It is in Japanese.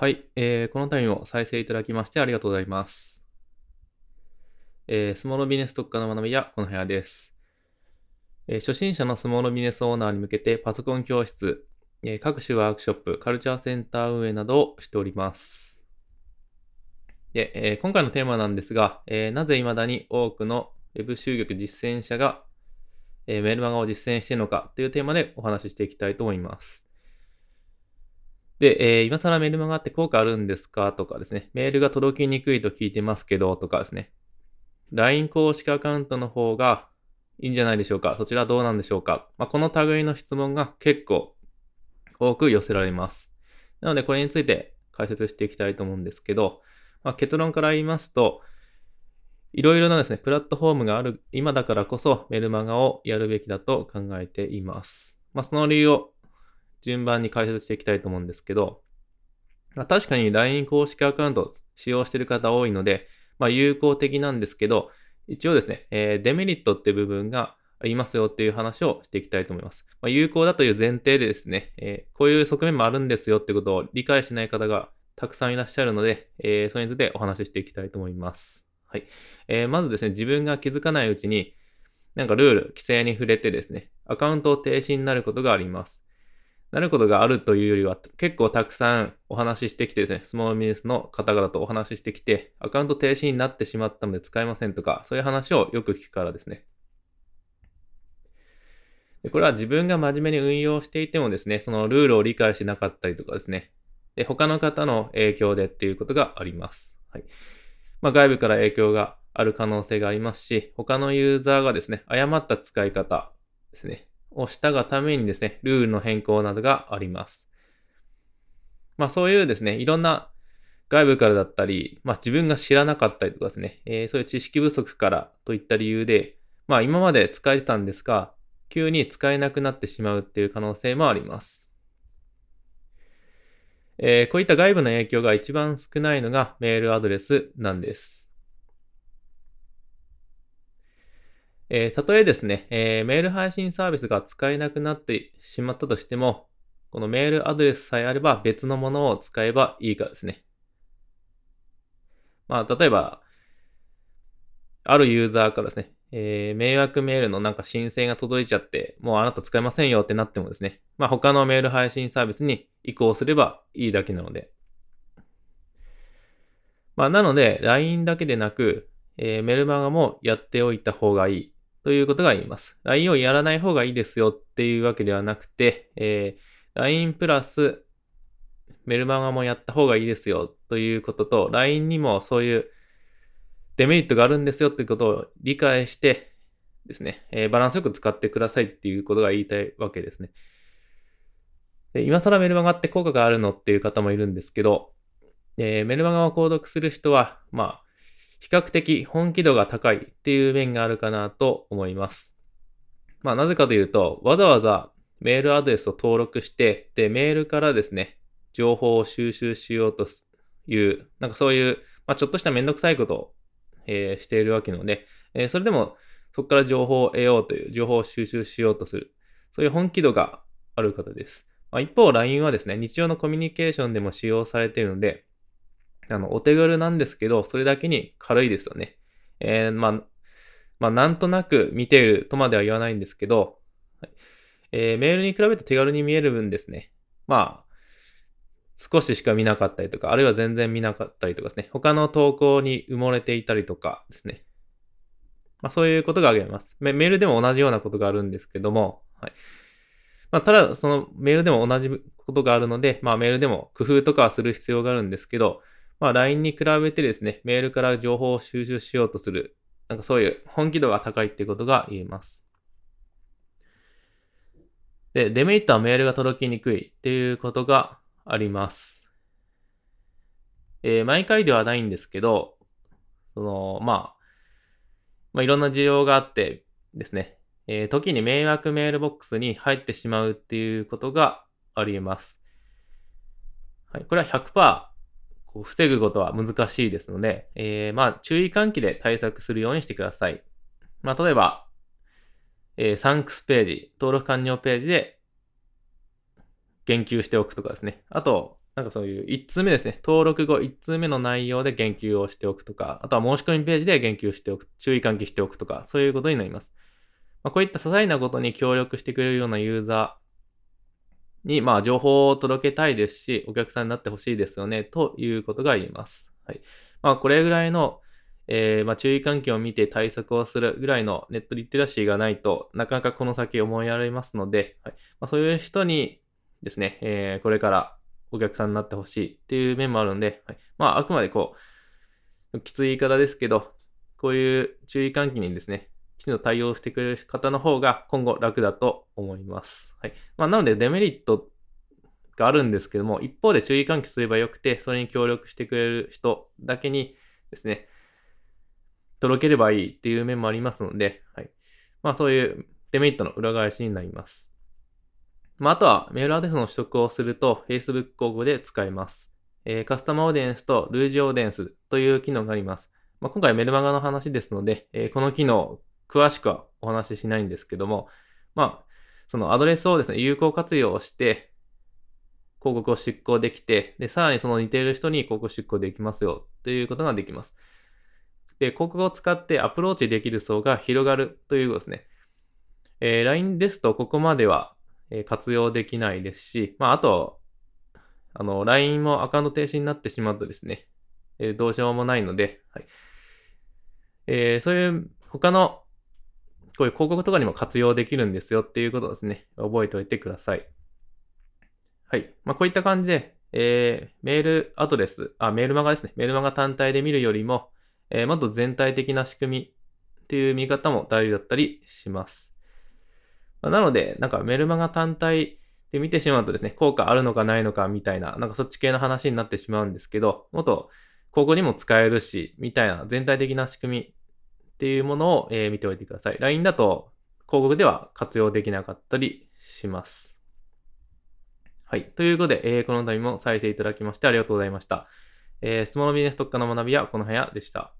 はい、えー、このタイムを再生いただきましてありがとうございます。えー、スモールビジネス特化の学びやこの部屋です。えー、初心者のスモールビジネスオーナーに向けてパソコン教室、えー、各種ワークショップ、カルチャーセンター運営などをしております。で、えー、今回のテーマなんですが、えー、なぜ未だに多くの Web 集客実践者が、えー、メールマガを実践しているのかというテーマでお話ししていきたいと思います。で、えー、今更メルマガって効果あるんですか？とかですね、メールが届きにくいと聞いてますけど、とかですね、LINE 公式アカウントの方がいいんじゃないでしょうか？そちらどうなんでしょうか、まあ、この類の質問が結構多く寄せられます。なので、これについて解説していきたいと思うんですけど、まあ、結論から言いますと、いろいろなですね、プラットフォームがある今だからこそメルマガをやるべきだと考えています。まあ、その理由を順番に解説していきたいと思うんですけど、まあ、確かに LINE 公式アカウントを使用している方多いので、まあ、有効的なんですけど、一応ですね、えー、デメリットって部分がありますよっていう話をしていきたいと思います。まあ、有効だという前提でですね、えー、こういう側面もあるんですよってことを理解してない方がたくさんいらっしゃるので、えー、それについてお話ししていきたいと思います。はい。えー、まずですね、自分が気づかないうちに、なんかルール、規制に触れてですね、アカウントを停止になることがあります。なることがあるというよりは、結構たくさんお話ししてきてですね、スモールビジネスの方々とお話ししてきて、アカウント停止になってしまったので使えませんとか、そういう話をよく聞くからですね。でこれは自分が真面目に運用していてもですね、そのルールを理解してなかったりとかですね、で他の方の影響でっていうことがあります。はい。まあ、外部から影響がある可能性がありますし、他のユーザーがですね、誤った使い方ですね、をしたがためにですね、ルールの変更などがあります。まあそういうですね、いろんな外部からだったり、まあ自分が知らなかったりとかですね、えー、そういう知識不足からといった理由で、まあ今まで使えてたんですが、急に使えなくなってしまうっていう可能性もあります。えー、こういった外部の影響が一番少ないのがメールアドレスなんです。えー、たとえですね、えー、メール配信サービスが使えなくなってしまったとしても、このメールアドレスさえあれば別のものを使えばいいからですね。まあ、例えば、あるユーザーからですね、えー、迷惑メールのなんか申請が届いちゃって、もうあなた使えませんよってなってもですね、まあ他のメール配信サービスに移行すればいいだけなので。まあなので、LINE だけでなく、えー、メルマガもやっておいた方がいいということが言います。LINE をやらない方がいいですよっていうわけではなくて、えー、LINE プラスメルマガもやった方がいいですよということと、LINE にもそういうデメリットがあるんですよっていうことを理解してですね、えー、バランスよく使ってくださいっていうことが言いたいわけですね。で今更メルマガって効果があるのっていう方もいるんですけど、えー、メルマガを購読する人は、まあ、比較的本気度が高いっていう面があるかなと思います。まあなぜかというと、わざわざメールアドレスを登録して、で、メールからですね、情報を収集しようという、なんかそういう、まあちょっとしためんどくさいことを、えー、しているわけなので、えー、それでもそこから情報を得ようという、情報を収集しようとする、そういう本気度がある方です。まあ、一方、LINE はですね、日常のコミュニケーションでも使用されているので、あの、お手軽なんですけど、それだけに軽いですよね。えー、まあ、まあ、なんとなく見ているとまでは言わないんですけど、えー、メールに比べて手軽に見える分ですね。まあ、少ししか見なかったりとか、あるいは全然見なかったりとかですね。他の投稿に埋もれていたりとかですね。まあ、そういうことが挙げます。メールでも同じようなことがあるんですけども、はい。まあ、ただ、そのメールでも同じことがあるので、まあ、メールでも工夫とかはする必要があるんですけど、まあ LINE に比べてですね、メールから情報を収集しようとする、なんかそういう本気度が高いっていうことが言えます。で、デメリットはメールが届きにくいっていうことがあります。えー、毎回ではないんですけど、その、まあ、まあ、いろんな需要があってですね、えー、時に迷惑メールボックスに入ってしまうっていうことがあり得ます。はい、これは100%こう防ぐことは難しいですので、えー、まあ、注意喚起で対策するようにしてください。まあ、例えば、えー、サンクスページ、登録完了ページで言及しておくとかですね。あと、なんかそういう1通目ですね。登録後1通目の内容で言及をしておくとか、あとは申し込みページで言及しておく、注意喚起しておくとか、そういうことになります。まあ、こういった些細なことに協力してくれるようなユーザーに、まあ、情報を届けたいですし、お客さんになってほしいですよね、ということが言えます。はい。まあ、これぐらいの、えー、まあ、注意喚起を見て対策をするぐらいのネットリテラシーがないとなかなかこの先思いやられますので、はいまあ、そういう人にですね、えー、これからお客さんになってほしいっていう面もあるんで、はい、まあ、あくまでこう、きつい言い方ですけど、こういう注意喚起にですね、きちんと対応してくれる方の方が今後楽だと思います。はい。まあ、なのでデメリットがあるんですけども、一方で注意喚起すればよくて、それに協力してくれる人だけにですね、届ければいいっていう面もありますので、はい。まあそういうデメリットの裏返しになります。まああとはメールアドレスの取得をすると Facebook 広告で使えます。えー、カスタマーオーディエンスとルージオーディエンスという機能があります。まあ、今回メルマガの話ですので、えー、この機能詳しくはお話ししないんですけども、まあ、そのアドレスをですね、有効活用して、広告を執行できて、で、さらにその似ている人に広告執行できますよ、ということができます。で、広告を使ってアプローチできる層が広がるということですね。えー、LINE ですとここまでは、え活用できないですし、まあ、あと、あの、LINE もアカウント停止になってしまうとですね、えー、どうしようもないので、はい。えー、そういう他のこういう広告とかにも活用できるんですよっていうことですね、覚えておいてください。はい。まあ、こういった感じで、えー、メールアドレス、あ、メールマガですね。メールマガ単体で見るよりも、えー、もっと全体的な仕組みっていう見方も大事だったりします。まあ、なので、なんかメルマガ単体で見てしまうとですね、効果あるのかないのかみたいな、なんかそっち系の話になってしまうんですけど、もっとここにも使えるし、みたいな全体的な仕組みっていうものを、え、見ておいてください。LINE だと広告では活用できなかったりします。はい。ということで、えー、この度も再生いただきましてありがとうございました。えー、質問のビジネス特化の学びはこの部屋でした。